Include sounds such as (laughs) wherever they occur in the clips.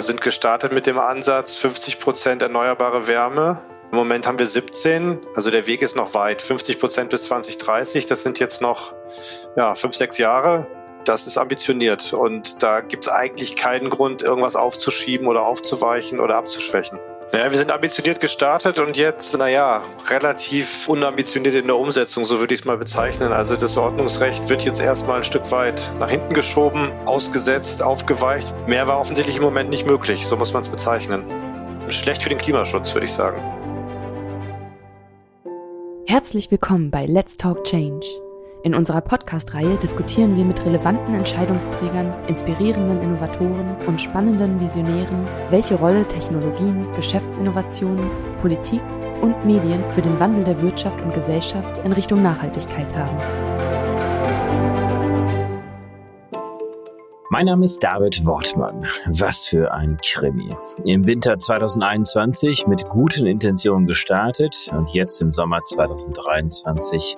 Wir sind gestartet mit dem Ansatz 50 Prozent erneuerbare Wärme. Im Moment haben wir 17, also der Weg ist noch weit. 50 Prozent bis 2030, das sind jetzt noch ja, fünf, sechs Jahre. Das ist ambitioniert und da gibt es eigentlich keinen Grund, irgendwas aufzuschieben oder aufzuweichen oder abzuschwächen. Naja, wir sind ambitioniert gestartet und jetzt, naja, relativ unambitioniert in der Umsetzung, so würde ich es mal bezeichnen. Also das Ordnungsrecht wird jetzt erstmal ein Stück weit nach hinten geschoben, ausgesetzt, aufgeweicht. Mehr war offensichtlich im Moment nicht möglich, so muss man es bezeichnen. Schlecht für den Klimaschutz, würde ich sagen. Herzlich willkommen bei Let's Talk Change. In unserer Podcast-Reihe diskutieren wir mit relevanten Entscheidungsträgern, inspirierenden Innovatoren und spannenden Visionären, welche Rolle Technologien, Geschäftsinnovationen, Politik und Medien für den Wandel der Wirtschaft und Gesellschaft in Richtung Nachhaltigkeit haben. Mein Name ist David Wortmann. Was für ein Krimi. Im Winter 2021 mit guten Intentionen gestartet und jetzt im Sommer 2023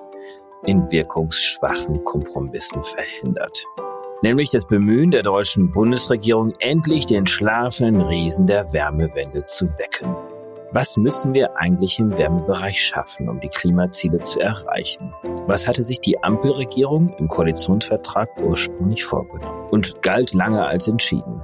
in wirkungsschwachen Kompromissen verhindert. Nämlich das Bemühen der deutschen Bundesregierung, endlich den schlafenden Riesen der Wärmewende zu wecken. Was müssen wir eigentlich im Wärmebereich schaffen, um die Klimaziele zu erreichen? Was hatte sich die Ampelregierung im Koalitionsvertrag ursprünglich vorgenommen und galt lange als entschieden?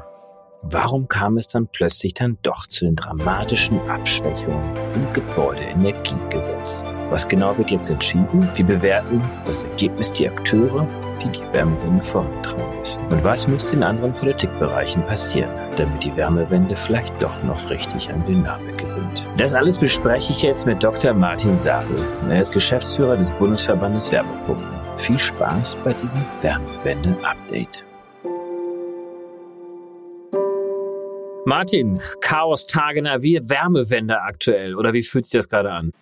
Warum kam es dann plötzlich dann doch zu den dramatischen Abschwächungen im Gebäudeenergiegesetz? Was genau wird jetzt entschieden? Wir bewerten das Ergebnis die Akteure, die die Wärmewende vorantreiben müssen. Und was muss in anderen Politikbereichen passieren, damit die Wärmewende vielleicht doch noch richtig an Dynamik gewinnt? Das alles bespreche ich jetzt mit Dr. Martin Sabel. Er ist Geschäftsführer des Bundesverbandes Wärmepumpen. Viel Spaß bei diesem Wärmewende-Update. Martin, Chaos-Tage wie Wärmewende aktuell oder wie fühlt sich das gerade an?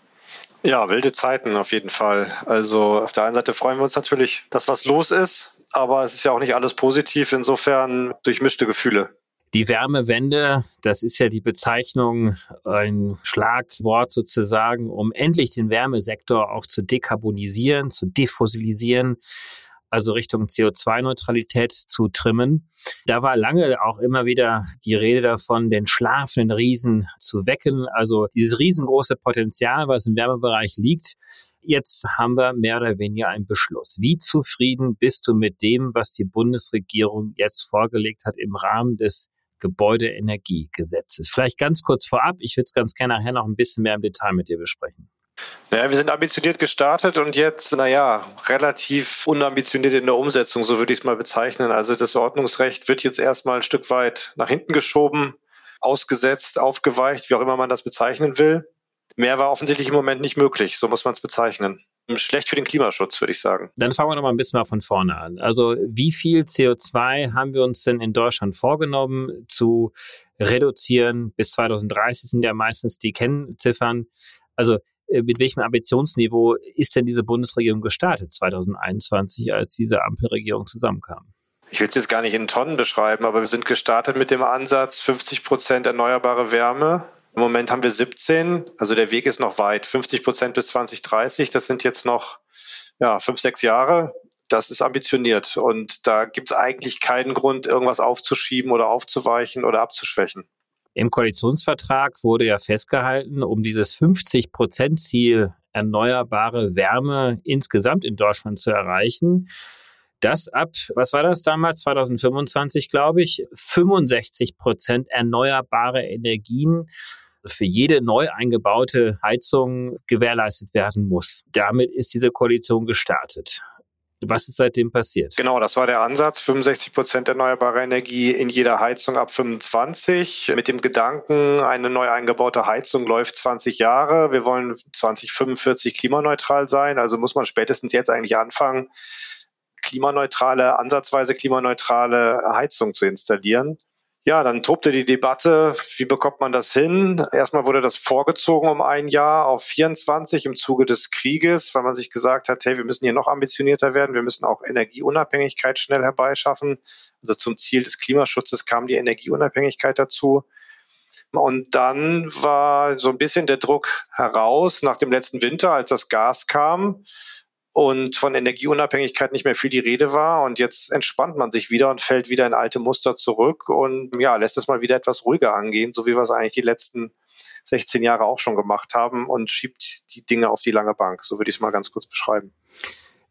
Ja, wilde Zeiten auf jeden Fall. Also auf der einen Seite freuen wir uns natürlich, dass was los ist, aber es ist ja auch nicht alles positiv, insofern durchmischte Gefühle. Die Wärmewende, das ist ja die Bezeichnung, ein Schlagwort sozusagen, um endlich den Wärmesektor auch zu dekarbonisieren, zu defossilisieren also Richtung CO2-Neutralität zu trimmen. Da war lange auch immer wieder die Rede davon, den schlafenden Riesen zu wecken. Also dieses riesengroße Potenzial, was im Wärmebereich liegt. Jetzt haben wir mehr oder weniger einen Beschluss. Wie zufrieden bist du mit dem, was die Bundesregierung jetzt vorgelegt hat im Rahmen des Gebäudeenergiegesetzes? Vielleicht ganz kurz vorab. Ich würde es ganz gerne nachher noch ein bisschen mehr im Detail mit dir besprechen. Naja, wir sind ambitioniert gestartet und jetzt, naja, relativ unambitioniert in der Umsetzung, so würde ich es mal bezeichnen. Also das Ordnungsrecht wird jetzt erstmal ein Stück weit nach hinten geschoben, ausgesetzt, aufgeweicht, wie auch immer man das bezeichnen will. Mehr war offensichtlich im Moment nicht möglich, so muss man es bezeichnen. Schlecht für den Klimaschutz, würde ich sagen. Dann fangen wir noch mal ein bisschen mal von vorne an. Also wie viel CO2 haben wir uns denn in Deutschland vorgenommen zu reduzieren? Bis 2030 sind ja meistens die Kennziffern. Also mit welchem Ambitionsniveau ist denn diese Bundesregierung gestartet 2021, als diese Ampelregierung zusammenkam? Ich will es jetzt gar nicht in Tonnen beschreiben, aber wir sind gestartet mit dem Ansatz 50 Prozent erneuerbare Wärme. Im Moment haben wir 17, also der Weg ist noch weit. 50 Prozent bis 2030, das sind jetzt noch ja, fünf, sechs Jahre. Das ist ambitioniert und da gibt es eigentlich keinen Grund, irgendwas aufzuschieben oder aufzuweichen oder abzuschwächen. Im Koalitionsvertrag wurde ja festgehalten, um dieses 50-Prozent-Ziel erneuerbare Wärme insgesamt in Deutschland zu erreichen, dass ab, was war das damals, 2025, glaube ich, 65 Prozent erneuerbare Energien für jede neu eingebaute Heizung gewährleistet werden muss. Damit ist diese Koalition gestartet. Was ist seitdem passiert? Genau, das war der Ansatz. 65 Prozent erneuerbare Energie in jeder Heizung ab 25. Mit dem Gedanken, eine neu eingebaute Heizung läuft 20 Jahre. Wir wollen 2045 klimaneutral sein. Also muss man spätestens jetzt eigentlich anfangen, klimaneutrale, ansatzweise klimaneutrale Heizung zu installieren. Ja, dann tobte die Debatte, wie bekommt man das hin? Erstmal wurde das vorgezogen um ein Jahr auf 24 im Zuge des Krieges, weil man sich gesagt hat, hey, wir müssen hier noch ambitionierter werden, wir müssen auch Energieunabhängigkeit schnell herbeischaffen. Also zum Ziel des Klimaschutzes kam die Energieunabhängigkeit dazu. Und dann war so ein bisschen der Druck heraus nach dem letzten Winter, als das Gas kam und von Energieunabhängigkeit nicht mehr viel die Rede war. Und jetzt entspannt man sich wieder und fällt wieder in alte Muster zurück und ja, lässt es mal wieder etwas ruhiger angehen, so wie wir es eigentlich die letzten 16 Jahre auch schon gemacht haben und schiebt die Dinge auf die lange Bank. So würde ich es mal ganz kurz beschreiben.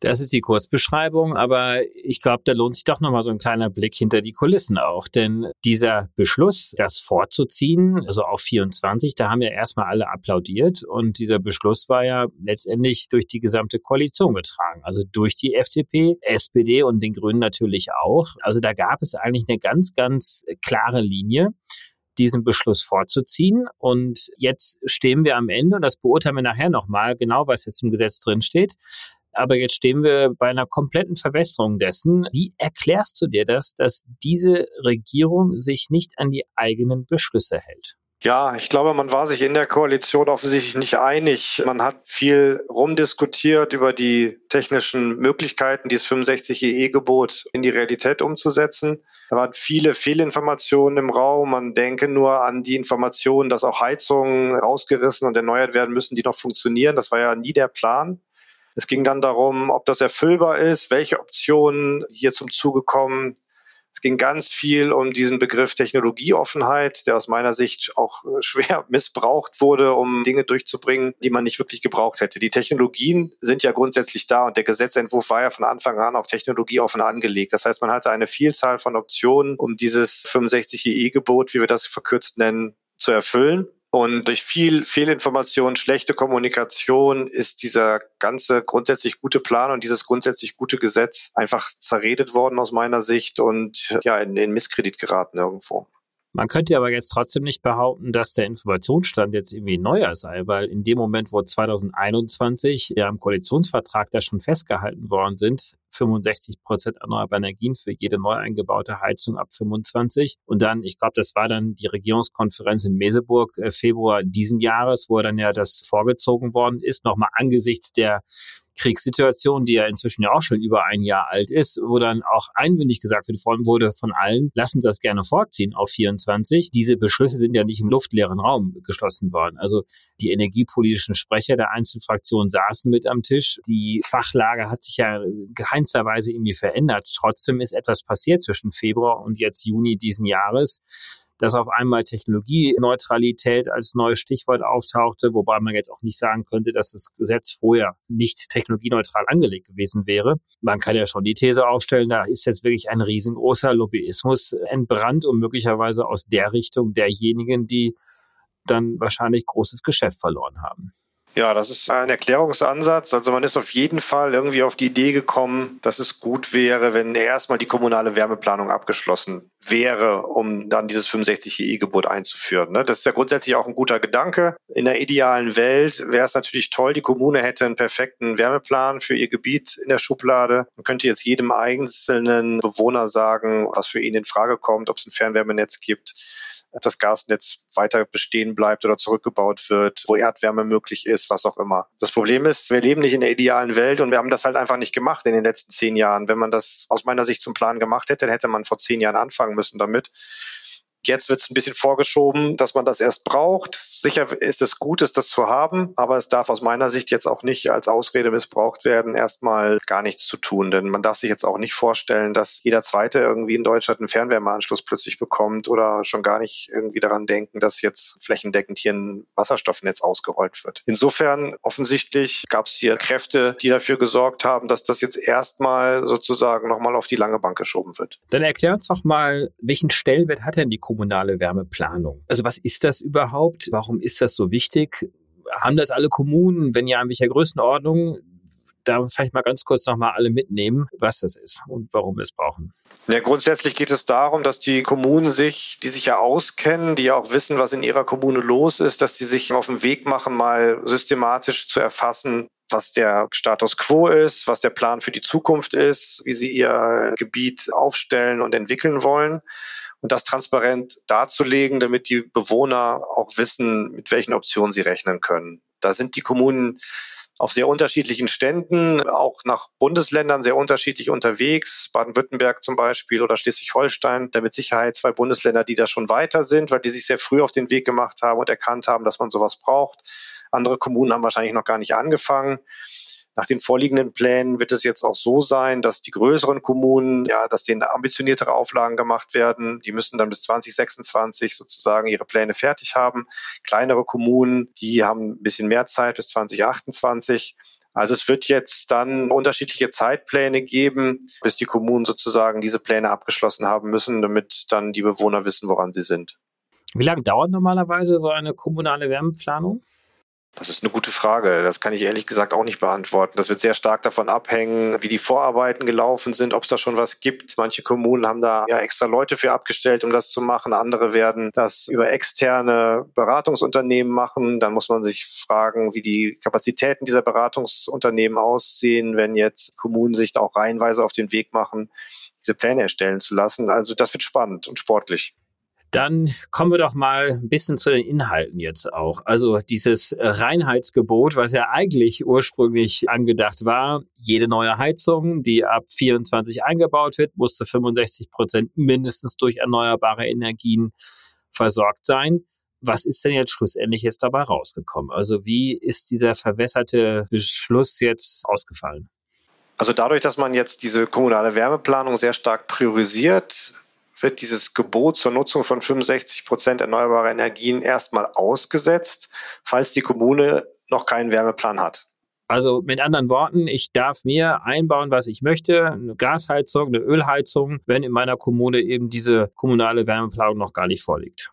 Das ist die Kurzbeschreibung, aber ich glaube, da lohnt sich doch nochmal so ein kleiner Blick hinter die Kulissen auch. Denn dieser Beschluss, das vorzuziehen, also auf 24, da haben ja erstmal alle applaudiert und dieser Beschluss war ja letztendlich durch die gesamte Koalition getragen. Also durch die FDP, SPD und den Grünen natürlich auch. Also da gab es eigentlich eine ganz, ganz klare Linie diesen Beschluss vorzuziehen. Und jetzt stehen wir am Ende, und das beurteilen wir nachher nochmal, genau was jetzt im Gesetz drin steht. Aber jetzt stehen wir bei einer kompletten Verwässerung dessen. Wie erklärst du dir das, dass diese Regierung sich nicht an die eigenen Beschlüsse hält? Ja, ich glaube, man war sich in der Koalition offensichtlich nicht einig. Man hat viel rumdiskutiert über die technischen Möglichkeiten, dieses 65 EE-Gebot in die Realität umzusetzen. Da waren viele Fehlinformationen im Raum. Man denke nur an die Information, dass auch Heizungen rausgerissen und erneuert werden müssen, die noch funktionieren. Das war ja nie der Plan. Es ging dann darum, ob das erfüllbar ist, welche Optionen hier zum Zuge kommen. Es ging ganz viel um diesen Begriff Technologieoffenheit, der aus meiner Sicht auch äh, schwer (laughs) missbraucht wurde, um Dinge durchzubringen, die man nicht wirklich gebraucht hätte. Die Technologien sind ja grundsätzlich da und der Gesetzentwurf war ja von Anfang an auch technologieoffen angelegt. Das heißt, man hatte eine Vielzahl von Optionen, um dieses 65 EE-Gebot, wie wir das verkürzt nennen, zu erfüllen. Und durch viel Fehlinformation, schlechte Kommunikation ist dieser ganze grundsätzlich gute Plan und dieses grundsätzlich gute Gesetz einfach zerredet worden aus meiner Sicht und ja, in, in Misskredit geraten irgendwo. Man könnte aber jetzt trotzdem nicht behaupten, dass der Informationsstand jetzt irgendwie neuer sei, weil in dem Moment, wo 2021 ja im Koalitionsvertrag da schon festgehalten worden sind, 65 Prozent erneuerbare Energien für jede neu eingebaute Heizung ab 25. Und dann, ich glaube, das war dann die Regierungskonferenz in Meseburg äh, Februar diesen Jahres, wo dann ja das vorgezogen worden ist, nochmal angesichts der Kriegssituation, die ja inzwischen ja auch schon über ein Jahr alt ist, wo dann auch einmündig gesagt wird, vor wurde von allen, lassen Sie das gerne vorziehen auf 24. Diese Beschlüsse sind ja nicht im luftleeren Raum geschlossen worden. Also die energiepolitischen Sprecher der einzelnen Fraktionen saßen mit am Tisch. Die Fachlage hat sich ja keinsterweise irgendwie verändert. Trotzdem ist etwas passiert zwischen Februar und jetzt Juni diesen Jahres dass auf einmal Technologieneutralität als neues Stichwort auftauchte, wobei man jetzt auch nicht sagen könnte, dass das Gesetz vorher nicht technologieneutral angelegt gewesen wäre. Man kann ja schon die These aufstellen, da ist jetzt wirklich ein riesengroßer Lobbyismus entbrannt und möglicherweise aus der Richtung derjenigen, die dann wahrscheinlich großes Geschäft verloren haben. Ja, das ist ein Erklärungsansatz. Also man ist auf jeden Fall irgendwie auf die Idee gekommen, dass es gut wäre, wenn erstmal die kommunale Wärmeplanung abgeschlossen wäre, um dann dieses 65 EE-Gebot einzuführen. Ne? Das ist ja grundsätzlich auch ein guter Gedanke. In der idealen Welt wäre es natürlich toll, die Kommune hätte einen perfekten Wärmeplan für ihr Gebiet in der Schublade. Man könnte jetzt jedem einzelnen Bewohner sagen, was für ihn in Frage kommt, ob es ein Fernwärmenetz gibt das Gasnetz weiter bestehen bleibt oder zurückgebaut wird, wo Erdwärme möglich ist, was auch immer. Das Problem ist, wir leben nicht in der idealen Welt und wir haben das halt einfach nicht gemacht in den letzten zehn Jahren. Wenn man das aus meiner Sicht zum Plan gemacht hätte, dann hätte man vor zehn Jahren anfangen müssen damit. Jetzt wird es ein bisschen vorgeschoben, dass man das erst braucht. Sicher ist es gut, ist das zu haben, aber es darf aus meiner Sicht jetzt auch nicht als Ausrede missbraucht werden, erstmal gar nichts zu tun. Denn man darf sich jetzt auch nicht vorstellen, dass jeder Zweite irgendwie in Deutschland einen Fernwärmeanschluss plötzlich bekommt oder schon gar nicht irgendwie daran denken, dass jetzt flächendeckend hier ein Wasserstoffnetz ausgerollt wird. Insofern offensichtlich gab es hier Kräfte, die dafür gesorgt haben, dass das jetzt erstmal sozusagen nochmal auf die lange Bank geschoben wird. Dann erklär uns doch mal, welchen Stellenwert hat denn die kommunale Wärmeplanung. Also was ist das überhaupt? Warum ist das so wichtig? Haben das alle Kommunen? Wenn ja, in welcher Größenordnung? da vielleicht mal ganz kurz nochmal alle mitnehmen, was das ist und warum wir es brauchen. Ja, grundsätzlich geht es darum, dass die Kommunen sich, die sich ja auskennen, die ja auch wissen, was in ihrer Kommune los ist, dass die sich auf den Weg machen, mal systematisch zu erfassen, was der Status quo ist, was der Plan für die Zukunft ist, wie sie ihr Gebiet aufstellen und entwickeln wollen und das transparent darzulegen, damit die Bewohner auch wissen, mit welchen Optionen sie rechnen können. Da sind die Kommunen auf sehr unterschiedlichen Ständen, auch nach Bundesländern sehr unterschiedlich unterwegs. Baden-Württemberg zum Beispiel oder Schleswig-Holstein, da mit Sicherheit zwei Bundesländer, die da schon weiter sind, weil die sich sehr früh auf den Weg gemacht haben und erkannt haben, dass man sowas braucht. Andere Kommunen haben wahrscheinlich noch gar nicht angefangen. Nach den vorliegenden Plänen wird es jetzt auch so sein, dass die größeren Kommunen, ja, dass denen ambitioniertere Auflagen gemacht werden. Die müssen dann bis 2026 sozusagen ihre Pläne fertig haben. Kleinere Kommunen, die haben ein bisschen mehr Zeit bis 2028. Also es wird jetzt dann unterschiedliche Zeitpläne geben, bis die Kommunen sozusagen diese Pläne abgeschlossen haben müssen, damit dann die Bewohner wissen, woran sie sind. Wie lange dauert normalerweise so eine kommunale Wärmeplanung? Das ist eine gute Frage. Das kann ich ehrlich gesagt auch nicht beantworten. Das wird sehr stark davon abhängen, wie die Vorarbeiten gelaufen sind, ob es da schon was gibt. Manche Kommunen haben da ja extra Leute für abgestellt, um das zu machen. Andere werden das über externe Beratungsunternehmen machen. Dann muss man sich fragen, wie die Kapazitäten dieser Beratungsunternehmen aussehen, wenn jetzt Kommunen sich da auch reihenweise auf den Weg machen, diese Pläne erstellen zu lassen. Also das wird spannend und sportlich. Dann kommen wir doch mal ein bisschen zu den Inhalten jetzt auch. Also dieses Reinheitsgebot, was ja eigentlich ursprünglich angedacht war, jede neue Heizung, die ab 24 eingebaut wird, muss zu 65 Prozent mindestens durch erneuerbare Energien versorgt sein. Was ist denn jetzt schlussendlich jetzt dabei rausgekommen? Also wie ist dieser verwässerte Beschluss jetzt ausgefallen? Also dadurch, dass man jetzt diese kommunale Wärmeplanung sehr stark priorisiert, wird dieses Gebot zur Nutzung von 65 Prozent erneuerbarer Energien erstmal ausgesetzt, falls die Kommune noch keinen Wärmeplan hat. Also mit anderen Worten, ich darf mir einbauen, was ich möchte, eine Gasheizung, eine Ölheizung, wenn in meiner Kommune eben diese kommunale Wärmeplanung noch gar nicht vorliegt.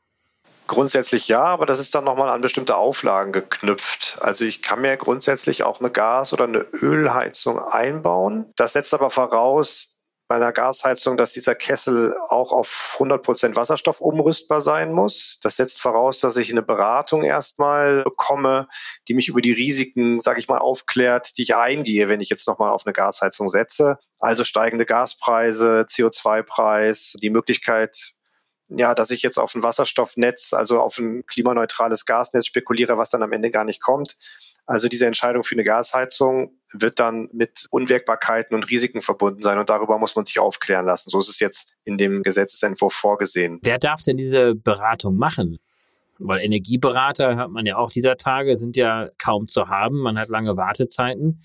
Grundsätzlich ja, aber das ist dann nochmal an bestimmte Auflagen geknüpft. Also ich kann mir grundsätzlich auch eine Gas- oder eine Ölheizung einbauen. Das setzt aber voraus, bei einer Gasheizung, dass dieser Kessel auch auf 100 Prozent Wasserstoff umrüstbar sein muss. Das setzt voraus, dass ich eine Beratung erstmal bekomme, die mich über die Risiken, sage ich mal, aufklärt, die ich eingehe, wenn ich jetzt nochmal auf eine Gasheizung setze. Also steigende Gaspreise, CO2-Preis, die Möglichkeit, ja, dass ich jetzt auf ein Wasserstoffnetz, also auf ein klimaneutrales Gasnetz spekuliere, was dann am Ende gar nicht kommt. Also diese Entscheidung für eine Gasheizung wird dann mit Unwägbarkeiten und Risiken verbunden sein und darüber muss man sich aufklären lassen. So ist es jetzt in dem Gesetzesentwurf vorgesehen. Wer darf denn diese Beratung machen? Weil Energieberater, hört man ja auch dieser Tage, sind ja kaum zu haben. Man hat lange Wartezeiten.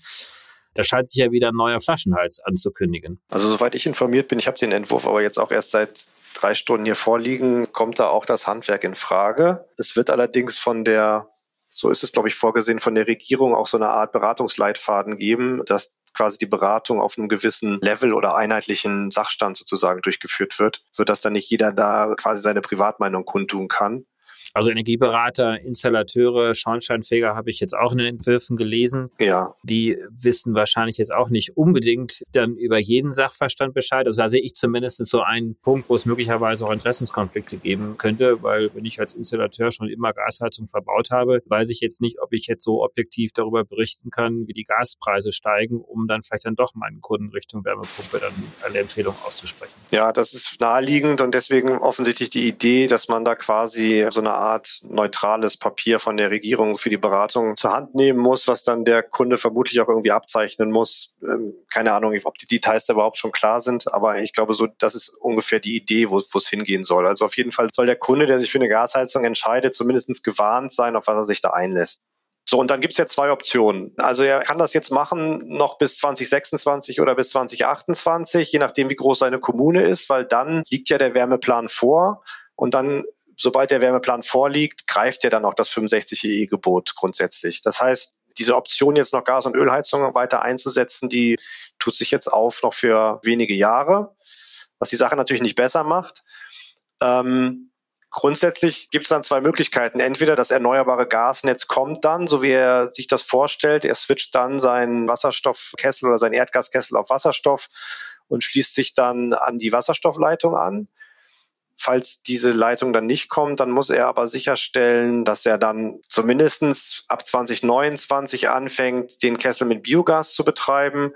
Da scheint sich ja wieder ein neuer Flaschenhals anzukündigen. Also soweit ich informiert bin, ich habe den Entwurf aber jetzt auch erst seit drei Stunden hier vorliegen, kommt da auch das Handwerk in Frage. Es wird allerdings von der so ist es, glaube ich, vorgesehen von der Regierung auch so eine Art Beratungsleitfaden geben, dass quasi die Beratung auf einem gewissen Level oder einheitlichen Sachstand sozusagen durchgeführt wird, sodass dann nicht jeder da quasi seine Privatmeinung kundtun kann. Also Energieberater, Installateure, Schornsteinfeger habe ich jetzt auch in den Entwürfen gelesen. Ja. Die wissen wahrscheinlich jetzt auch nicht unbedingt dann über jeden Sachverstand Bescheid. Also da sehe ich zumindest so einen Punkt, wo es möglicherweise auch Interessenskonflikte geben könnte, weil wenn ich als Installateur schon immer Gasheizung verbaut habe, weiß ich jetzt nicht, ob ich jetzt so objektiv darüber berichten kann, wie die Gaspreise steigen, um dann vielleicht dann doch meinen Kunden Richtung Wärmepumpe dann eine Empfehlung auszusprechen. Ja, das ist naheliegend und deswegen offensichtlich die Idee, dass man da quasi so eine Art neutrales Papier von der Regierung für die Beratung zur Hand nehmen muss, was dann der Kunde vermutlich auch irgendwie abzeichnen muss. Ähm, keine Ahnung, ob die Details da überhaupt schon klar sind, aber ich glaube, so das ist ungefähr die Idee, wo es hingehen soll. Also auf jeden Fall soll der Kunde, der sich für eine Gasheizung entscheidet, zumindest gewarnt sein, auf was er sich da einlässt. So, und dann gibt es ja zwei Optionen. Also er kann das jetzt machen noch bis 2026 oder bis 2028, je nachdem, wie groß seine Kommune ist, weil dann liegt ja der Wärmeplan vor und dann sobald der Wärmeplan vorliegt, greift ja dann auch das 65 EE-Gebot grundsätzlich. Das heißt, diese Option jetzt noch Gas- und Ölheizungen weiter einzusetzen, die tut sich jetzt auf noch für wenige Jahre, was die Sache natürlich nicht besser macht. Ähm, grundsätzlich gibt es dann zwei Möglichkeiten. Entweder das erneuerbare Gasnetz kommt dann, so wie er sich das vorstellt, er switcht dann seinen Wasserstoffkessel oder seinen Erdgaskessel auf Wasserstoff und schließt sich dann an die Wasserstoffleitung an. Falls diese Leitung dann nicht kommt, dann muss er aber sicherstellen, dass er dann zumindestens ab 2029 anfängt, den Kessel mit Biogas zu betreiben.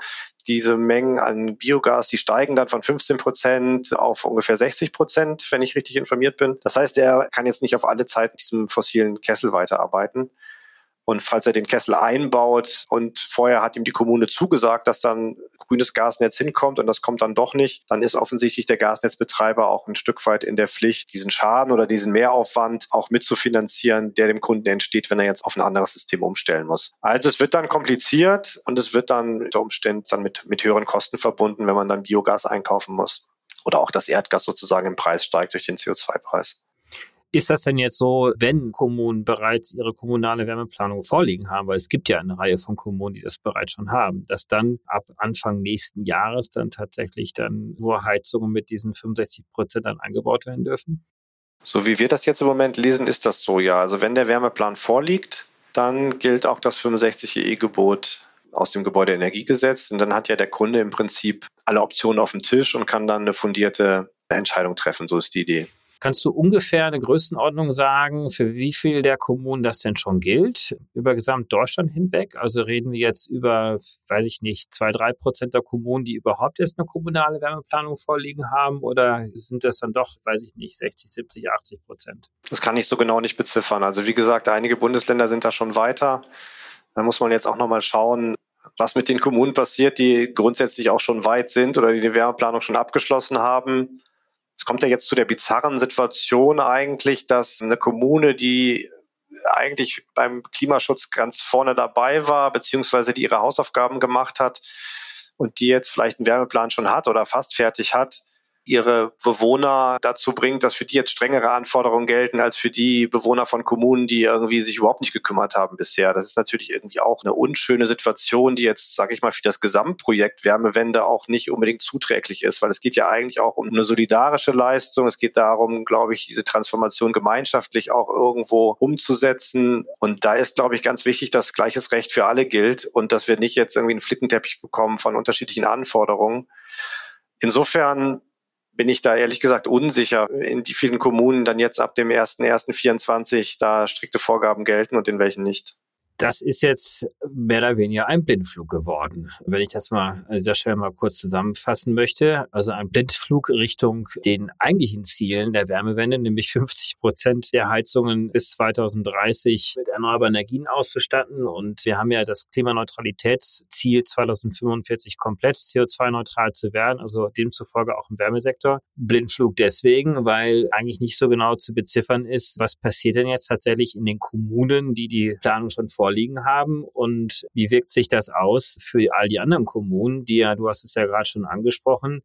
Diese Mengen an Biogas, die steigen dann von 15 Prozent auf ungefähr 60 Prozent, wenn ich richtig informiert bin. Das heißt, er kann jetzt nicht auf alle Zeit mit diesem fossilen Kessel weiterarbeiten. Und falls er den Kessel einbaut und vorher hat ihm die Kommune zugesagt, dass dann grünes Gasnetz hinkommt und das kommt dann doch nicht, dann ist offensichtlich der Gasnetzbetreiber auch ein Stück weit in der Pflicht, diesen Schaden oder diesen Mehraufwand auch mitzufinanzieren, der dem Kunden entsteht, wenn er jetzt auf ein anderes System umstellen muss. Also es wird dann kompliziert und es wird dann unter Umständen dann mit, mit höheren Kosten verbunden, wenn man dann Biogas einkaufen muss. Oder auch das Erdgas sozusagen im Preis steigt durch den CO2-Preis. Ist das denn jetzt so, wenn Kommunen bereits ihre kommunale Wärmeplanung vorliegen haben, weil es gibt ja eine Reihe von Kommunen, die das bereits schon haben, dass dann ab Anfang nächsten Jahres dann tatsächlich dann nur Heizungen mit diesen 65 Prozent dann eingebaut werden dürfen? So wie wir das jetzt im Moment lesen, ist das so, ja. Also wenn der Wärmeplan vorliegt, dann gilt auch das 65 EE-Gebot aus dem Gebäudeenergiegesetz. Und dann hat ja der Kunde im Prinzip alle Optionen auf dem Tisch und kann dann eine fundierte Entscheidung treffen. So ist die Idee. Kannst du ungefähr eine Größenordnung sagen, für wie viel der Kommunen das denn schon gilt, über Gesamtdeutschland hinweg? Also reden wir jetzt über, weiß ich nicht, zwei, drei Prozent der Kommunen, die überhaupt jetzt eine kommunale Wärmeplanung vorliegen haben? Oder sind das dann doch, weiß ich nicht, 60, 70, 80 Prozent? Das kann ich so genau nicht beziffern. Also wie gesagt, einige Bundesländer sind da schon weiter. Da muss man jetzt auch nochmal schauen, was mit den Kommunen passiert, die grundsätzlich auch schon weit sind oder die die Wärmeplanung schon abgeschlossen haben. Es kommt ja jetzt zu der bizarren Situation eigentlich, dass eine Kommune, die eigentlich beim Klimaschutz ganz vorne dabei war, beziehungsweise die ihre Hausaufgaben gemacht hat und die jetzt vielleicht einen Wärmeplan schon hat oder fast fertig hat, ihre Bewohner dazu bringt, dass für die jetzt strengere Anforderungen gelten als für die Bewohner von Kommunen, die irgendwie sich überhaupt nicht gekümmert haben bisher. Das ist natürlich irgendwie auch eine unschöne Situation, die jetzt, sage ich mal, für das Gesamtprojekt Wärmewende auch nicht unbedingt zuträglich ist, weil es geht ja eigentlich auch um eine solidarische Leistung. Es geht darum, glaube ich, diese Transformation gemeinschaftlich auch irgendwo umzusetzen. Und da ist, glaube ich, ganz wichtig, dass gleiches Recht für alle gilt und dass wir nicht jetzt irgendwie einen Flickenteppich bekommen von unterschiedlichen Anforderungen. Insofern bin ich da ehrlich gesagt unsicher, in wie vielen Kommunen dann jetzt ab dem 1.1.24 da strikte Vorgaben gelten und in welchen nicht. Das ist jetzt mehr oder weniger ein Blindflug geworden. Wenn ich das mal an dieser Stelle mal kurz zusammenfassen möchte. Also ein Blindflug Richtung den eigentlichen Zielen der Wärmewende, nämlich 50 Prozent der Heizungen bis 2030 mit erneuerbaren Energien auszustatten. Und wir haben ja das Klimaneutralitätsziel 2045 komplett CO2-neutral zu werden, also demzufolge auch im Wärmesektor. Blindflug deswegen, weil eigentlich nicht so genau zu beziffern ist, was passiert denn jetzt tatsächlich in den Kommunen, die die Planung schon vor vorliegen haben. Und wie wirkt sich das aus für all die anderen Kommunen, die ja, du hast es ja gerade schon angesprochen,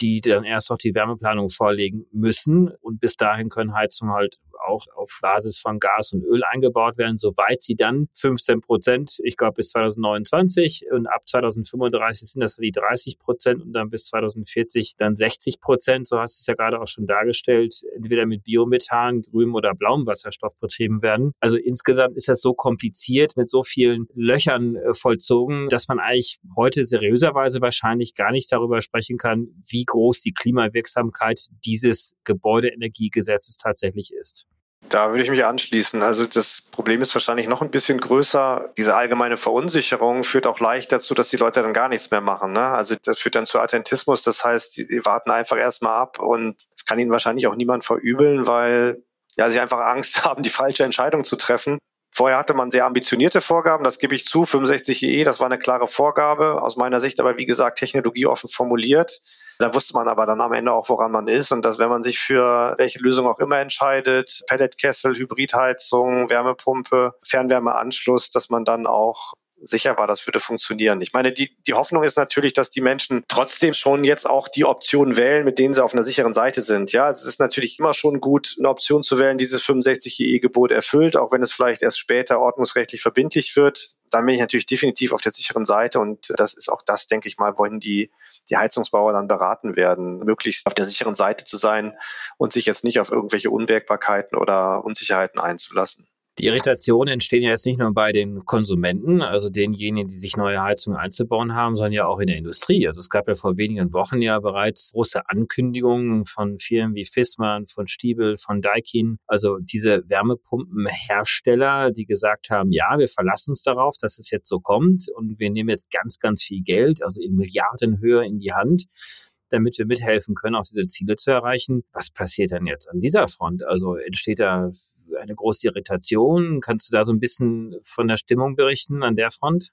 die dann erst noch die Wärmeplanung vorlegen müssen? Und bis dahin können Heizungen halt auch auf Basis von Gas und Öl eingebaut werden, soweit sie dann 15 Prozent, ich glaube bis 2029 und ab 2035 sind das die 30 Prozent und dann bis 2040 dann 60 Prozent, so hast du es ja gerade auch schon dargestellt, entweder mit Biomethan, grünem oder blauem Wasserstoff betrieben werden. Also insgesamt ist das so kompliziert mit so vielen Löchern äh, vollzogen, dass man eigentlich heute seriöserweise wahrscheinlich gar nicht darüber sprechen kann, wie groß die Klimawirksamkeit dieses Gebäudeenergiegesetzes tatsächlich ist. Da würde ich mich anschließen. Also das Problem ist wahrscheinlich noch ein bisschen größer. Diese allgemeine Verunsicherung führt auch leicht dazu, dass die Leute dann gar nichts mehr machen. Ne? Also das führt dann zu Attentismus. Das heißt, die warten einfach erstmal ab und das kann ihnen wahrscheinlich auch niemand verübeln, weil ja, sie einfach Angst (laughs) haben, die falsche Entscheidung zu treffen. Vorher hatte man sehr ambitionierte Vorgaben, das gebe ich zu. 65 EE, das war eine klare Vorgabe, aus meiner Sicht aber wie gesagt technologieoffen formuliert. Da wusste man aber dann am Ende auch, woran man ist und dass wenn man sich für welche Lösung auch immer entscheidet, Pelletkessel, Hybridheizung, Wärmepumpe, Fernwärmeanschluss, dass man dann auch sicher war, das würde funktionieren. Ich meine, die, die Hoffnung ist natürlich, dass die Menschen trotzdem schon jetzt auch die Option wählen, mit denen sie auf einer sicheren Seite sind. Ja, es ist natürlich immer schon gut, eine Option zu wählen, dieses 65 EE-Gebot erfüllt, auch wenn es vielleicht erst später ordnungsrechtlich verbindlich wird. Dann bin ich natürlich definitiv auf der sicheren Seite und das ist auch das, denke ich mal, wohin die, die Heizungsbauer dann beraten werden, möglichst auf der sicheren Seite zu sein und sich jetzt nicht auf irgendwelche Unwägbarkeiten oder Unsicherheiten einzulassen. Die Irritationen entstehen ja jetzt nicht nur bei den Konsumenten, also denjenigen, die sich neue Heizungen einzubauen haben, sondern ja auch in der Industrie. Also es gab ja vor wenigen Wochen ja bereits große Ankündigungen von Firmen wie Fissmann, von Stiebel, von Daikin, also diese Wärmepumpenhersteller, die gesagt haben, ja, wir verlassen uns darauf, dass es jetzt so kommt und wir nehmen jetzt ganz, ganz viel Geld, also in Milliardenhöhe in die Hand damit wir mithelfen können, auch diese Ziele zu erreichen. Was passiert denn jetzt an dieser Front? Also entsteht da eine große Irritation. Kannst du da so ein bisschen von der Stimmung berichten an der Front?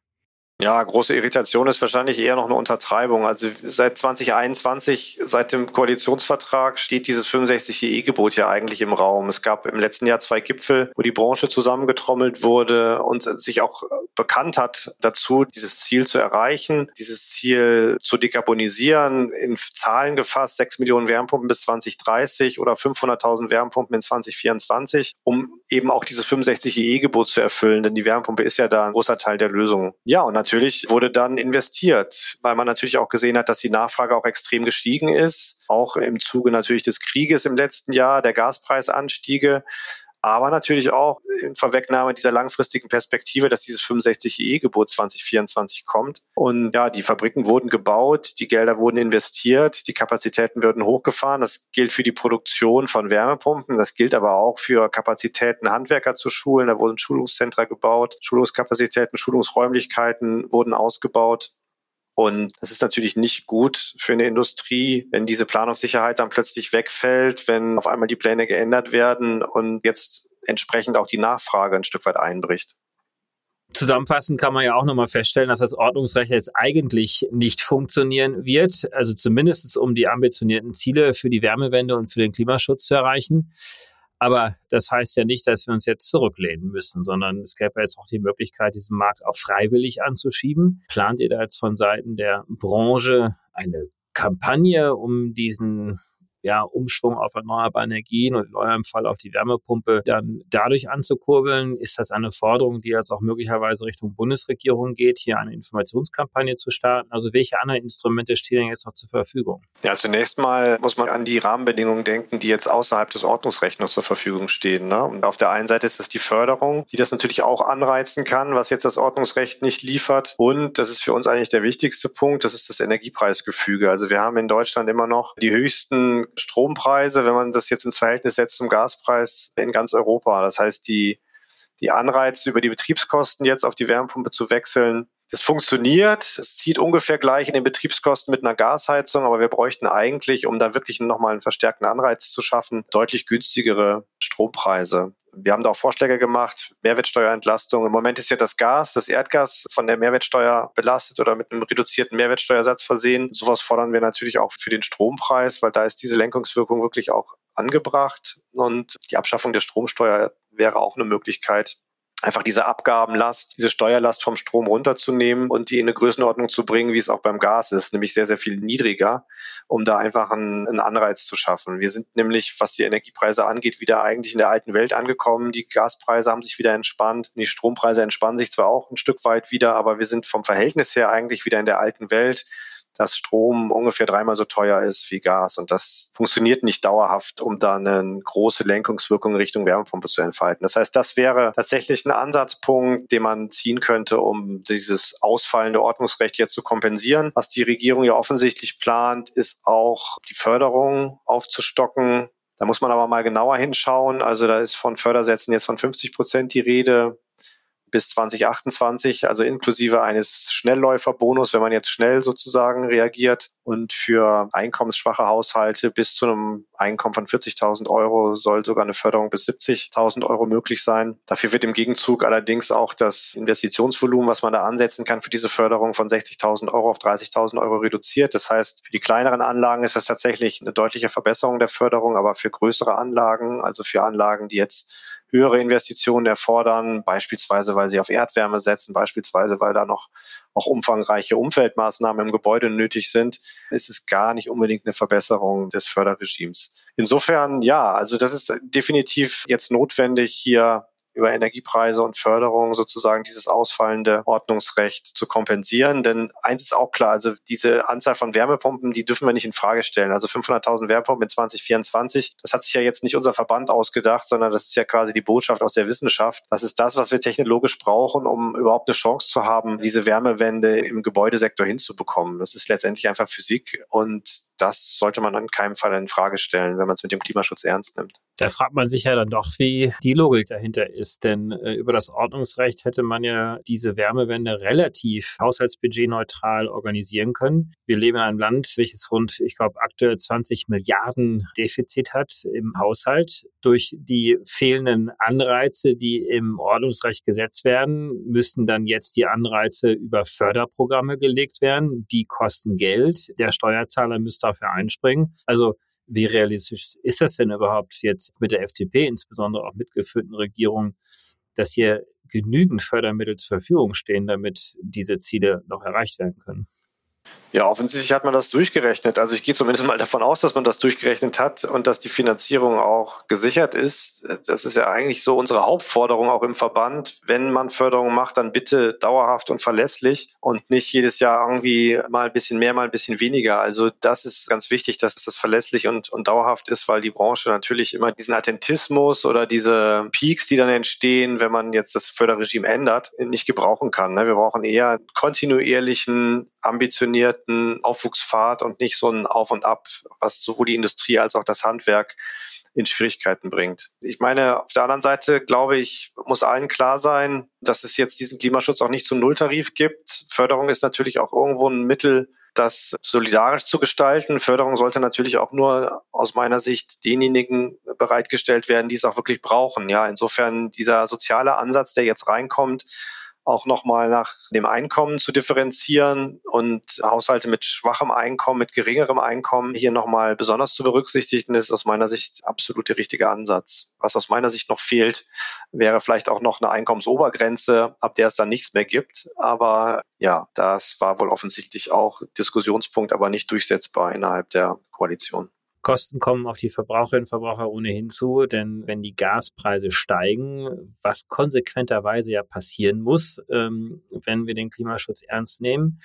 Ja, große Irritation ist wahrscheinlich eher noch eine Untertreibung. Also seit 2021, seit dem Koalitionsvertrag, steht dieses 65-EE-Gebot ja eigentlich im Raum. Es gab im letzten Jahr zwei Gipfel, wo die Branche zusammengetrommelt wurde und sich auch bekannt hat dazu, dieses Ziel zu erreichen, dieses Ziel zu dekarbonisieren, in Zahlen gefasst, 6 Millionen Wärmepumpen bis 2030 oder 500.000 Wärmepumpen in 2024, um eben auch dieses 65-EE-Gebot zu erfüllen. Denn die Wärmepumpe ist ja da ein großer Teil der Lösung. Ja, und natürlich wurde dann investiert, weil man natürlich auch gesehen hat, dass die Nachfrage auch extrem gestiegen ist. Auch im Zuge natürlich des Krieges im letzten Jahr, der Gaspreisanstiege aber natürlich auch in Vorwegnahme dieser langfristigen Perspektive, dass dieses 65E-Gebot 2024 kommt. Und ja, die Fabriken wurden gebaut, die Gelder wurden investiert, die Kapazitäten würden hochgefahren. Das gilt für die Produktion von Wärmepumpen, das gilt aber auch für Kapazitäten, Handwerker zu schulen. Da wurden Schulungszentren gebaut, Schulungskapazitäten, Schulungsräumlichkeiten wurden ausgebaut. Und das ist natürlich nicht gut für eine Industrie, wenn diese Planungssicherheit dann plötzlich wegfällt, wenn auf einmal die Pläne geändert werden und jetzt entsprechend auch die Nachfrage ein Stück weit einbricht. Zusammenfassend kann man ja auch nochmal feststellen, dass das Ordnungsrecht jetzt eigentlich nicht funktionieren wird, also zumindest um die ambitionierten Ziele für die Wärmewende und für den Klimaschutz zu erreichen. Aber das heißt ja nicht, dass wir uns jetzt zurücklehnen müssen, sondern es gäbe jetzt auch die Möglichkeit, diesen Markt auch freiwillig anzuschieben. Plant ihr da jetzt von Seiten der Branche eine Kampagne, um diesen ja, Umschwung auf erneuerbare Energien und in eurem Fall auch die Wärmepumpe dann dadurch anzukurbeln? Ist das eine Forderung, die jetzt auch möglicherweise Richtung Bundesregierung geht, hier eine Informationskampagne zu starten? Also welche anderen Instrumente stehen jetzt noch zur Verfügung? Ja, zunächst mal muss man an die Rahmenbedingungen denken, die jetzt außerhalb des Ordnungsrechts noch zur Verfügung stehen. Ne? Und auf der einen Seite ist das die Förderung, die das natürlich auch anreizen kann, was jetzt das Ordnungsrecht nicht liefert. Und das ist für uns eigentlich der wichtigste Punkt, das ist das Energiepreisgefüge. Also wir haben in Deutschland immer noch die höchsten Strompreise, wenn man das jetzt ins Verhältnis setzt zum Gaspreis in ganz Europa. Das heißt, die, die Anreize über die Betriebskosten jetzt auf die Wärmepumpe zu wechseln, das funktioniert. Es zieht ungefähr gleich in den Betriebskosten mit einer Gasheizung, aber wir bräuchten eigentlich, um da wirklich nochmal einen verstärkten Anreiz zu schaffen, deutlich günstigere Strompreise. Wir haben da auch Vorschläge gemacht, Mehrwertsteuerentlastung. Im Moment ist ja das Gas, das Erdgas von der Mehrwertsteuer belastet oder mit einem reduzierten Mehrwertsteuersatz versehen. Sowas fordern wir natürlich auch für den Strompreis, weil da ist diese Lenkungswirkung wirklich auch angebracht. Und die Abschaffung der Stromsteuer wäre auch eine Möglichkeit, einfach diese Abgabenlast, diese Steuerlast vom Strom runterzunehmen und die in eine Größenordnung zu bringen, wie es auch beim Gas ist, nämlich sehr, sehr viel niedriger, um da einfach einen, einen Anreiz zu schaffen. Wir sind nämlich, was die Energiepreise angeht, wieder eigentlich in der alten Welt angekommen. Die Gaspreise haben sich wieder entspannt, die Strompreise entspannen sich zwar auch ein Stück weit wieder, aber wir sind vom Verhältnis her eigentlich wieder in der alten Welt dass Strom ungefähr dreimal so teuer ist wie Gas. Und das funktioniert nicht dauerhaft, um da eine große Lenkungswirkung Richtung Wärmepumpe zu entfalten. Das heißt, das wäre tatsächlich ein Ansatzpunkt, den man ziehen könnte, um dieses ausfallende Ordnungsrecht jetzt zu kompensieren. Was die Regierung ja offensichtlich plant, ist auch die Förderung aufzustocken. Da muss man aber mal genauer hinschauen. Also da ist von Fördersätzen jetzt von 50 Prozent die Rede bis 2028, also inklusive eines Schnellläuferbonus, wenn man jetzt schnell sozusagen reagiert. Und für einkommensschwache Haushalte bis zu einem Einkommen von 40.000 Euro soll sogar eine Förderung bis 70.000 Euro möglich sein. Dafür wird im Gegenzug allerdings auch das Investitionsvolumen, was man da ansetzen kann für diese Förderung von 60.000 Euro auf 30.000 Euro reduziert. Das heißt, für die kleineren Anlagen ist das tatsächlich eine deutliche Verbesserung der Förderung, aber für größere Anlagen, also für Anlagen, die jetzt höhere Investitionen erfordern, beispielsweise weil sie auf Erdwärme setzen, beispielsweise weil da noch auch umfangreiche Umfeldmaßnahmen im Gebäude nötig sind, ist es gar nicht unbedingt eine Verbesserung des Förderregimes. Insofern, ja, also das ist definitiv jetzt notwendig, hier über Energiepreise und Förderung sozusagen dieses ausfallende Ordnungsrecht zu kompensieren. Denn eins ist auch klar, also diese Anzahl von Wärmepumpen, die dürfen wir nicht in Frage stellen. Also 500.000 Wärmepumpen in 2024, das hat sich ja jetzt nicht unser Verband ausgedacht, sondern das ist ja quasi die Botschaft aus der Wissenschaft. Das ist das, was wir technologisch brauchen, um überhaupt eine Chance zu haben, diese Wärmewende im Gebäudesektor hinzubekommen. Das ist letztendlich einfach Physik und das sollte man in keinem Fall in Frage stellen, wenn man es mit dem Klimaschutz ernst nimmt. Da fragt man sich ja dann doch, wie die Logik dahinter ist ist. Denn äh, über das Ordnungsrecht hätte man ja diese Wärmewende relativ haushaltsbudgetneutral organisieren können. Wir leben in einem Land, welches rund, ich glaube, aktuell 20 Milliarden Defizit hat im Haushalt. Durch die fehlenden Anreize, die im Ordnungsrecht gesetzt werden, müssen dann jetzt die Anreize über Förderprogramme gelegt werden. Die kosten Geld. Der Steuerzahler müsste dafür einspringen. Also wie realistisch ist das denn überhaupt jetzt mit der FDP, insbesondere auch mitgeführten Regierung, dass hier genügend Fördermittel zur Verfügung stehen, damit diese Ziele noch erreicht werden können? Ja, offensichtlich hat man das durchgerechnet. Also ich gehe zumindest mal davon aus, dass man das durchgerechnet hat und dass die Finanzierung auch gesichert ist. Das ist ja eigentlich so unsere Hauptforderung auch im Verband. Wenn man Förderung macht, dann bitte dauerhaft und verlässlich und nicht jedes Jahr irgendwie mal ein bisschen mehr, mal ein bisschen weniger. Also das ist ganz wichtig, dass das verlässlich und, und dauerhaft ist, weil die Branche natürlich immer diesen Attentismus oder diese Peaks, die dann entstehen, wenn man jetzt das Förderregime ändert, nicht gebrauchen kann. Ne? Wir brauchen eher kontinuierlichen, ambitionierten geordneten Aufwuchspfad und nicht so ein Auf und Ab, was sowohl die Industrie als auch das Handwerk in Schwierigkeiten bringt. Ich meine, auf der anderen Seite glaube ich, muss allen klar sein, dass es jetzt diesen Klimaschutz auch nicht zum Nulltarif gibt. Förderung ist natürlich auch irgendwo ein Mittel, das solidarisch zu gestalten. Förderung sollte natürlich auch nur aus meiner Sicht denjenigen bereitgestellt werden, die es auch wirklich brauchen. Ja, insofern dieser soziale Ansatz, der jetzt reinkommt, auch nochmal nach dem Einkommen zu differenzieren und Haushalte mit schwachem Einkommen, mit geringerem Einkommen hier nochmal besonders zu berücksichtigen, ist aus meiner Sicht absolut der richtige Ansatz. Was aus meiner Sicht noch fehlt, wäre vielleicht auch noch eine Einkommensobergrenze, ab der es dann nichts mehr gibt. Aber ja, das war wohl offensichtlich auch Diskussionspunkt, aber nicht durchsetzbar innerhalb der Koalition. Kosten kommen auf die Verbraucherinnen und Verbraucher ohnehin zu, denn wenn die Gaspreise steigen, was konsequenterweise ja passieren muss, ähm, wenn wir den Klimaschutz ernst nehmen,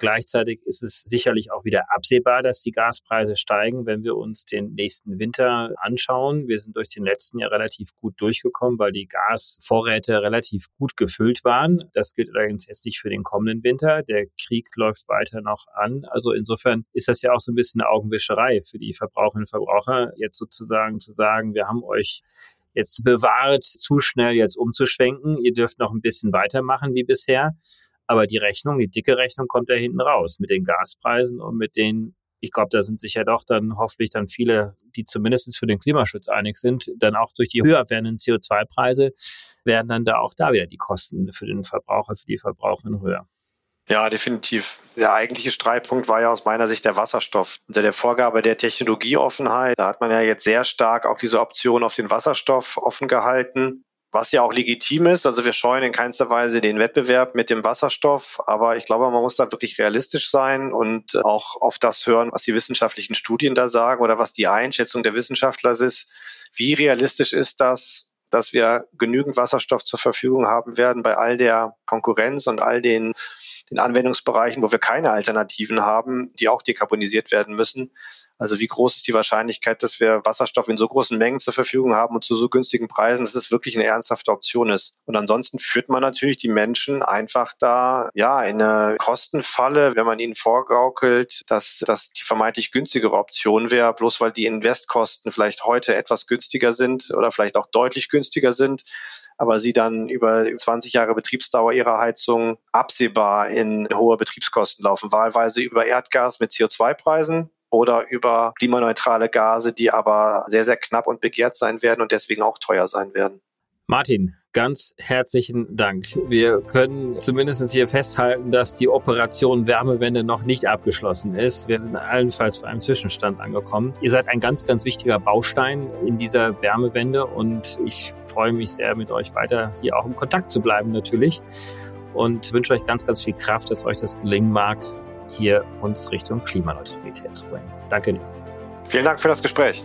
Gleichzeitig ist es sicherlich auch wieder absehbar, dass die Gaspreise steigen, wenn wir uns den nächsten Winter anschauen. Wir sind durch den letzten Jahr relativ gut durchgekommen, weil die Gasvorräte relativ gut gefüllt waren. Das gilt allerdings jetzt nicht für den kommenden Winter. Der Krieg läuft weiter noch an. Also insofern ist das ja auch so ein bisschen eine Augenwischerei für die Verbraucherinnen und Verbraucher, jetzt sozusagen zu sagen, wir haben euch jetzt bewahrt, zu schnell jetzt umzuschwenken. Ihr dürft noch ein bisschen weitermachen wie bisher. Aber die Rechnung, die dicke Rechnung kommt da hinten raus mit den Gaspreisen und mit den, ich glaube, da sind sich ja doch dann hoffentlich dann viele, die zumindest für den Klimaschutz einig sind, dann auch durch die höher werdenden CO2-Preise werden dann da auch da wieder die Kosten für den Verbraucher, für die Verbraucherin höher. Ja, definitiv. Der eigentliche Streitpunkt war ja aus meiner Sicht der Wasserstoff. Unter der Vorgabe der Technologieoffenheit, da hat man ja jetzt sehr stark auch diese Option auf den Wasserstoff offen gehalten was ja auch legitim ist. Also wir scheuen in keinster Weise den Wettbewerb mit dem Wasserstoff, aber ich glaube, man muss da wirklich realistisch sein und auch auf das hören, was die wissenschaftlichen Studien da sagen oder was die Einschätzung der Wissenschaftler ist. Wie realistisch ist das, dass wir genügend Wasserstoff zur Verfügung haben werden bei all der Konkurrenz und all den den Anwendungsbereichen, wo wir keine Alternativen haben, die auch dekarbonisiert werden müssen. Also wie groß ist die Wahrscheinlichkeit, dass wir Wasserstoff in so großen Mengen zur Verfügung haben und zu so günstigen Preisen, dass es wirklich eine ernsthafte Option ist. Und ansonsten führt man natürlich die Menschen einfach da ja in eine Kostenfalle, wenn man ihnen vorgaukelt, dass das die vermeintlich günstigere Option wäre, bloß weil die Investkosten vielleicht heute etwas günstiger sind oder vielleicht auch deutlich günstiger sind, aber sie dann über 20 Jahre Betriebsdauer ihrer Heizung absehbar in hohe Betriebskosten laufen, wahlweise über Erdgas mit CO2-Preisen oder über klimaneutrale Gase, die aber sehr, sehr knapp und begehrt sein werden und deswegen auch teuer sein werden. Martin, ganz herzlichen Dank. Wir können zumindest hier festhalten, dass die Operation Wärmewende noch nicht abgeschlossen ist. Wir sind allenfalls bei einem Zwischenstand angekommen. Ihr seid ein ganz, ganz wichtiger Baustein in dieser Wärmewende und ich freue mich sehr, mit euch weiter hier auch im Kontakt zu bleiben natürlich und wünsche euch ganz, ganz viel Kraft, dass euch das gelingen mag, hier uns Richtung Klimaneutralität zu bringen. Danke. Vielen Dank für das Gespräch.